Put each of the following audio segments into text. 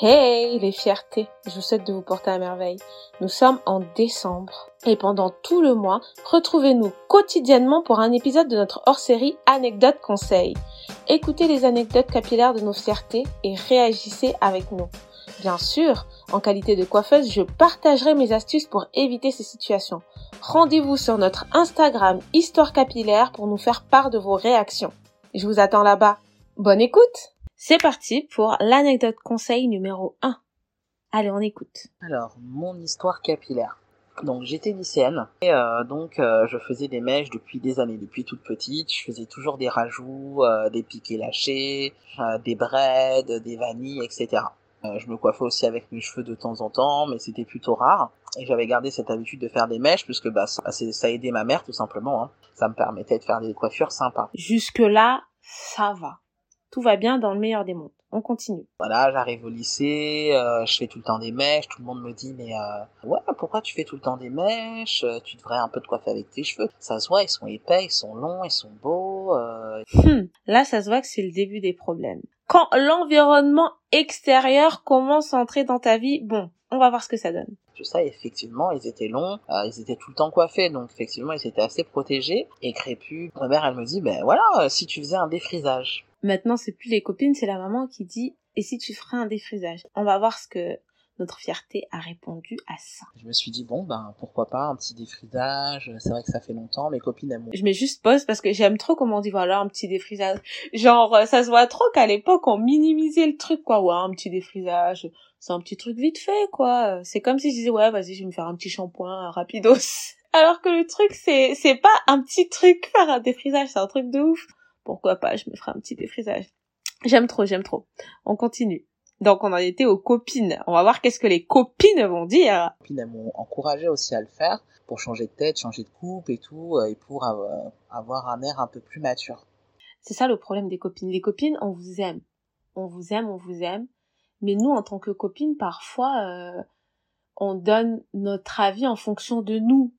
Hey les fiertés, je vous souhaite de vous porter à merveille. Nous sommes en décembre et pendant tout le mois, retrouvez-nous quotidiennement pour un épisode de notre hors-série Anecdotes Conseils. Écoutez les anecdotes capillaires de nos fiertés et réagissez avec nous. Bien sûr, en qualité de coiffeuse, je partagerai mes astuces pour éviter ces situations. Rendez-vous sur notre Instagram Histoire Capillaire pour nous faire part de vos réactions. Je vous attends là-bas. Bonne écoute c'est parti pour l'anecdote conseil numéro 1. Allez, on écoute. Alors, mon histoire capillaire. Donc j'étais lycéenne et euh, donc euh, je faisais des mèches depuis des années, depuis toute petite. Je faisais toujours des rajouts, euh, des piquets lâchés, des braids, des vanilles, etc. je me coiffais aussi avec mes cheveux de temps en temps, mais c'était plutôt rare. Et j'avais gardé cette habitude de faire des mèches puisque bah ça, ça aidait ma mère tout simplement. Hein. Ça me permettait de faire des coiffures sympas. Jusque là, ça va tout va bien dans le meilleur des mondes. On continue. Voilà, j'arrive au lycée, euh, je fais tout le temps des mèches, tout le monde me dit mais euh, ouais, pourquoi tu fais tout le temps des mèches? Euh, Tu devrais un peu te coiffer avec tes cheveux. Ça se voit, ils sont épais, ils sont longs, ils sont beaux. Hum, là, ça se voit que c'est le début des problèmes. Quand l'environnement extérieur commence à entrer dans ta vie, bon, on va voir ce que ça donne. Tout ça, effectivement, ils étaient longs, ils étaient tout le temps coiffés, donc effectivement, ils étaient assez protégés et crépus. Ma mère, elle me dit, ben voilà, si tu faisais un défrisage. Maintenant, c'est plus les copines, c'est la maman qui dit et si tu ferais un défrisage? On va voir ce que notre fierté a répondu à ça. Je me suis dit bon ben pourquoi pas un petit défrisage, c'est vrai que ça fait longtemps, mes copines aiment. Je mets juste pause parce que j'aime trop comment on dit voilà un petit défrisage. Genre euh, ça se voit trop qu'à l'époque on minimisait le truc quoi, ouais un petit défrisage, c'est un petit truc vite fait quoi. C'est comme si je disais ouais vas-y je vais me faire un petit shampoing rapidos. Alors que le truc c'est c'est pas un petit truc faire un défrisage, c'est un truc de ouf pourquoi pas, je me ferai un petit défrisage. J'aime trop, j'aime trop. On continue. Donc on en était aux copines. On va voir qu'est-ce que les copines vont dire. Les copines m'ont encouragé aussi à le faire pour changer de tête, changer de coupe et tout, euh, et pour avoir un air un peu plus mature. C'est ça le problème des copines. Les copines, on vous aime. On vous aime, on vous aime. Mais nous, en tant que copines, parfois, euh, on donne notre avis en fonction de nous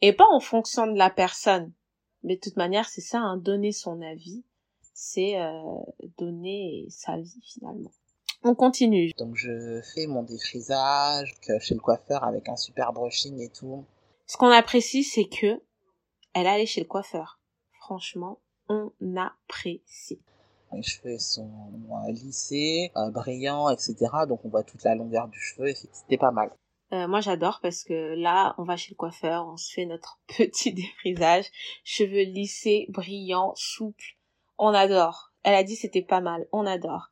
et pas en fonction de la personne. Mais de toute manière, c'est ça, hein, donner son avis, c'est euh, donner sa vie finalement. On continue. Donc je fais mon défrisage chez le coiffeur avec un super brushing et tout. Ce qu'on apprécie, c'est que elle allait chez le coiffeur. Franchement, on apprécie. Les cheveux sont lissés, euh, brillants, etc. Donc on voit toute la longueur du cheveu c'était pas mal. Euh, moi j'adore parce que là on va chez le coiffeur, on se fait notre petit défrisage, cheveux lissés, brillants, souples. On adore. Elle a dit c'était pas mal, on adore.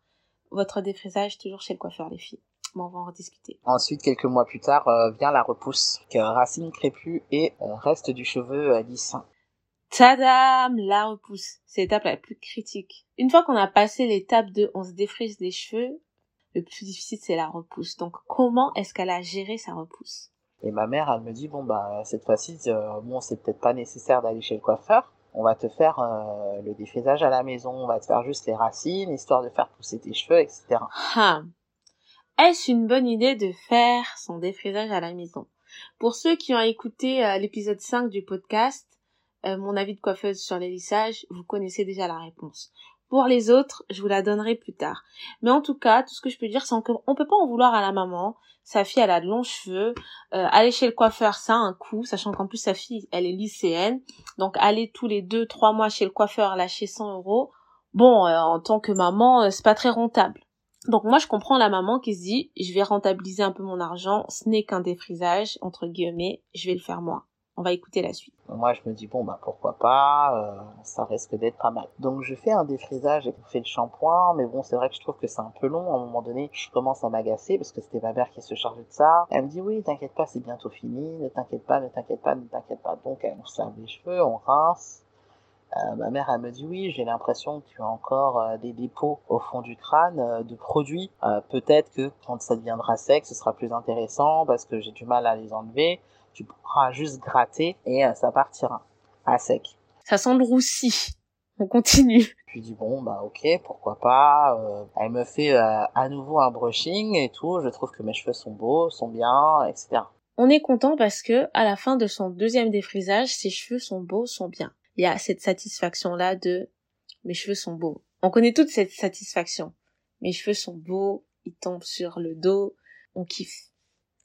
Votre défrisage toujours chez le coiffeur les filles. Bon, on va en discuter. Ensuite, quelques mois plus tard, euh, vient la repousse, que racine crépue et euh, reste du cheveu lisse. Tadam, la repousse. C'est l'étape la plus critique. Une fois qu'on a passé l'étape de on se défrise les cheveux, le plus difficile c'est la repousse. Donc comment est-ce qu'elle a géré sa repousse? Et ma mère, elle me dit bon bah cette fois-ci, euh, bon c'est peut-être pas nécessaire d'aller chez le coiffeur. On va te faire euh, le défrisage à la maison, on va te faire juste les racines, histoire de faire pousser tes cheveux, etc. Ah. Est-ce une bonne idée de faire son défrisage à la maison? Pour ceux qui ont écouté euh, l'épisode 5 du podcast, mon avis de coiffeuse sur les lissages, vous connaissez déjà la réponse. Pour les autres, je vous la donnerai plus tard. Mais en tout cas, tout ce que je peux dire, c'est qu'on peut pas en vouloir à la maman. Sa fille, elle a de longs cheveux. Euh, aller chez le coiffeur, ça a un coût, sachant qu'en plus sa fille, elle est lycéenne. Donc aller tous les deux, trois mois chez le coiffeur, lâcher 100 euros. Bon, euh, en tant que maman, euh, c'est pas très rentable. Donc moi, je comprends la maman qui se dit, je vais rentabiliser un peu mon argent. Ce n'est qu'un défrisage entre guillemets. Je vais le faire moi. On va écouter la suite. Moi, je me dis, bon, bah, pourquoi pas, euh, ça risque d'être pas mal. Donc, je fais un défrisage et je fais le shampoing, mais bon, c'est vrai que je trouve que c'est un peu long. À un moment donné, je commence à m'agacer parce que c'était ma mère qui se chargeait de ça. Elle me dit, oui, t'inquiète pas, c'est bientôt fini, ne t'inquiète pas, ne t'inquiète pas, ne t'inquiète pas. Donc, elle nous serve les cheveux, on rince. Euh, ma mère, elle me dit oui, j'ai l'impression que tu as encore euh, des dépôts au fond du crâne de produits. Peut-être que quand ça deviendra sec, ce sera plus intéressant parce que j'ai du mal à les enlever tu pourras juste gratter et euh, ça partira à sec. Ça sent le roussi. On continue. Je lui dis bon bah ok pourquoi pas. Euh, elle me fait euh, à nouveau un brushing et tout. Je trouve que mes cheveux sont beaux, sont bien, etc. On est content parce que à la fin de son deuxième défrisage, ses cheveux sont beaux, sont bien. Il y a cette satisfaction là de mes cheveux sont beaux. On connaît toute cette satisfaction. Mes cheveux sont beaux, il tombe sur le dos, on kiffe.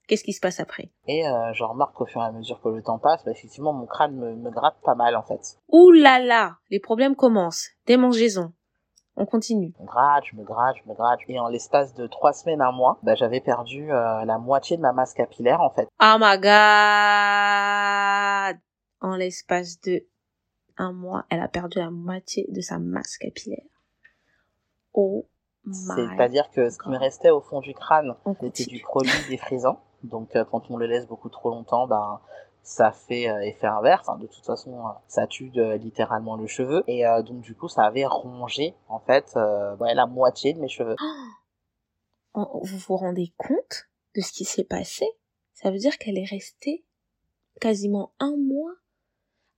Qu'est-ce qui se passe après? Et euh, je remarque au fur et à mesure que le temps passe, bah, effectivement, mon crâne me, me gratte pas mal en fait. Ouh là là, les problèmes commencent. Démangeaison. On continue. Je me gratte, je me gratte, je me gratte. Et en l'espace de trois semaines, un mois, bah, j'avais perdu euh, la moitié de ma masse capillaire en fait. Oh my god En l'espace de un mois, elle a perdu la moitié de sa masse capillaire. Oh C'est-à-dire que ce qui me restait au fond du crâne, c'était du produit défrisant. Donc euh, quand on le laisse beaucoup trop longtemps, bah, ça fait euh, effet inverse. Hein. De toute façon, euh, ça tue littéralement le cheveu. Et donc du coup, ça avait rongé en fait la moitié de mes cheveux. Vous vous rendez compte de ce qui s'est passé? Ça veut dire qu'elle est restée quasiment un mois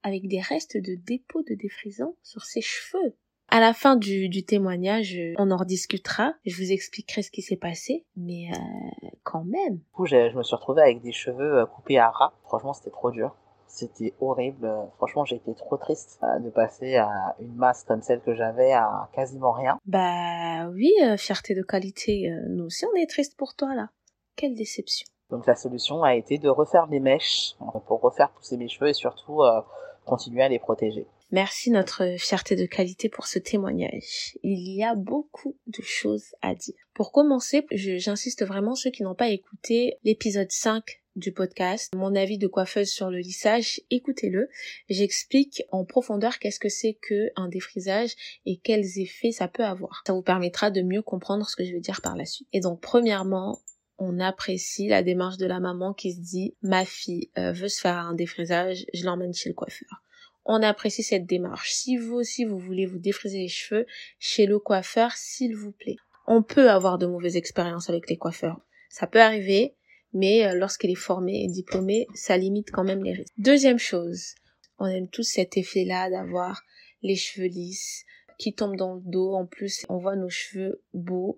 avec des restes de dépôt de défrisant sur ses cheveux. À la fin du, du témoignage, euh, on en rediscutera. Je vous expliquerai ce qui s'est passé, mais euh, quand même. Du coup, je me suis retrouvée avec des cheveux euh, coupés à ras. Franchement, c'était trop dur. C'était horrible. Franchement, j'ai été trop triste de passer à une masse comme celle que j'avais à quasiment rien. Bah oui, euh, fierté de qualité. euh, nous aussi, on est triste pour toi là. Quelle déception. Donc la solution a été de refaire des mèches pour refaire pousser mes cheveux et surtout continuer à les protéger. Merci notre fierté de qualité pour ce témoignage. Il y a beaucoup de choses à dire. Pour commencer, j'insiste vraiment ceux qui n'ont pas écouté l'épisode 5 du podcast, mon avis de coiffeuse sur le lissage, écoutez-le. J'explique en profondeur qu'est-ce que c'est que un défrisage et quels effets ça peut avoir. Ça vous permettra de mieux comprendre ce que je veux dire par la suite. Et donc, premièrement, on apprécie la démarche de la maman qui se dit ma fille euh, veut se faire un défrisage, je l'emmène chez le coiffeur on apprécie cette démarche. Si vous aussi vous voulez vous défriser les cheveux chez le coiffeur, s'il vous plaît. On peut avoir de mauvaises expériences avec les coiffeurs. Ça peut arriver, mais euh, lorsqu'il est formé et diplômé, ça limite quand même les risques. Deuxième chose, on aime tous cet effet-là d'avoir les cheveux lisses qui tombent dans le dos. En plus, on voit nos cheveux beaux,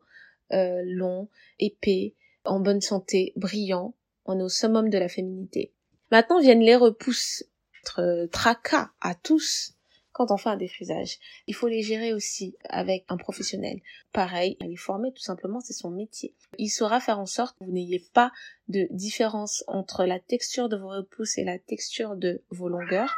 euh, longs, épais, en bonne santé, brillants. On est au summum de la féminité. Maintenant viennent les repousses notre tracas à tous quand on fait un défrisage. Il faut les gérer aussi avec un professionnel. Pareil, il est formé tout simplement, c'est son métier. Il saura faire en sorte que vous n'ayez pas de différence entre la texture de vos repousses et la texture de vos longueurs.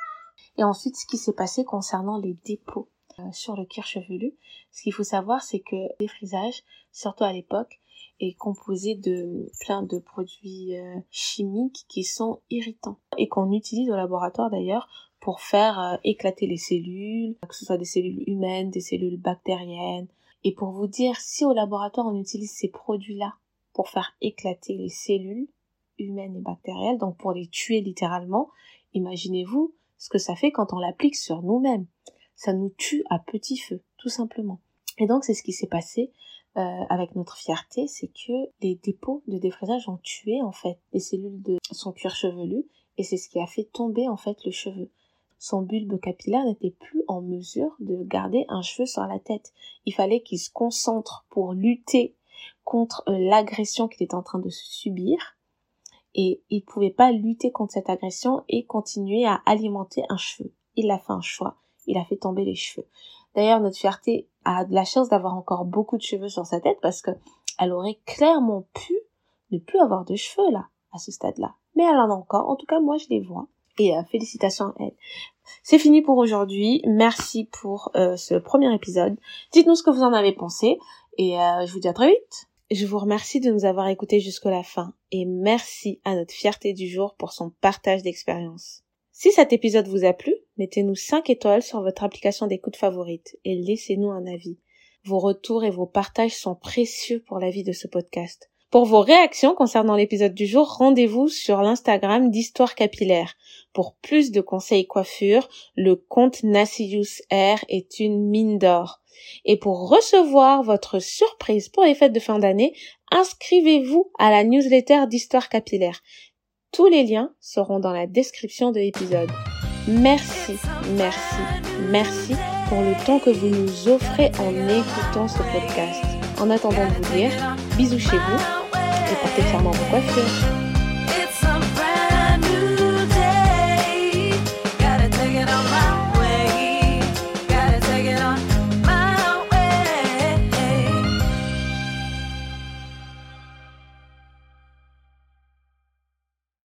Et ensuite, ce qui s'est passé concernant les dépôts euh, sur le cuir chevelu. Ce qu'il faut savoir, c'est que le défrisage, surtout à l'époque, est composé de plein de produits euh, chimiques qui sont irritants et qu'on utilise au laboratoire d'ailleurs pour faire euh, éclater les cellules, que ce soit des cellules humaines, des cellules bactériennes. Et pour vous dire, si au laboratoire on utilise ces produits-là pour faire éclater les cellules humaines et bactériennes, donc pour les tuer littéralement, imaginez-vous ce que ça fait quand on l'applique sur nous-mêmes. Ça nous tue à petit feu, tout simplement. Et donc c'est ce qui s'est passé euh, avec notre fierté, c'est que les dépôts de défrisage ont tué en fait les cellules de son cuir chevelu et c'est ce qui a fait tomber en fait le cheveu. Son bulbe capillaire n'était plus en mesure de garder un cheveu sur la tête. Il fallait qu'il se concentre pour lutter contre euh, l'agression qu'il était en train de subir et il pouvait pas lutter contre cette agression et continuer à alimenter un cheveu. Il a fait un choix, il a fait tomber les cheveux. D'ailleurs, notre fierté a de la chance d'avoir encore beaucoup de cheveux sur sa tête parce que elle aurait clairement pu ne plus avoir de cheveux là, à ce stade-là. Mais elle en a encore. En tout cas, moi, je les vois. Et euh, félicitations à elle. C'est fini pour aujourd'hui. Merci pour euh, ce premier épisode. Dites-nous ce que vous en avez pensé. Et euh, je vous dis à très vite. Je vous remercie de nous avoir écoutés jusqu'à la fin. Et merci à notre fierté du jour pour son partage d'expérience. Si cet épisode vous a plu, mettez-nous 5 étoiles sur votre application d'écoute favorite et laissez-nous un avis. Vos retours et vos partages sont précieux pour la vie de ce podcast. Pour vos réactions concernant l'épisode du jour, rendez-vous sur l'Instagram d'Histoire Capillaire. Pour plus de conseils coiffure, le compte Nassius Air est une mine d'or. Et pour recevoir votre surprise pour les fêtes de fin d'année, inscrivez-vous à la newsletter d'Histoire Capillaire. Tous les liens seront dans la description de l'épisode. Merci, merci, merci pour le temps que vous nous offrez en écoutant ce podcast. En attendant de vous dire, bisous chez vous et portez fièrement vos coiffures.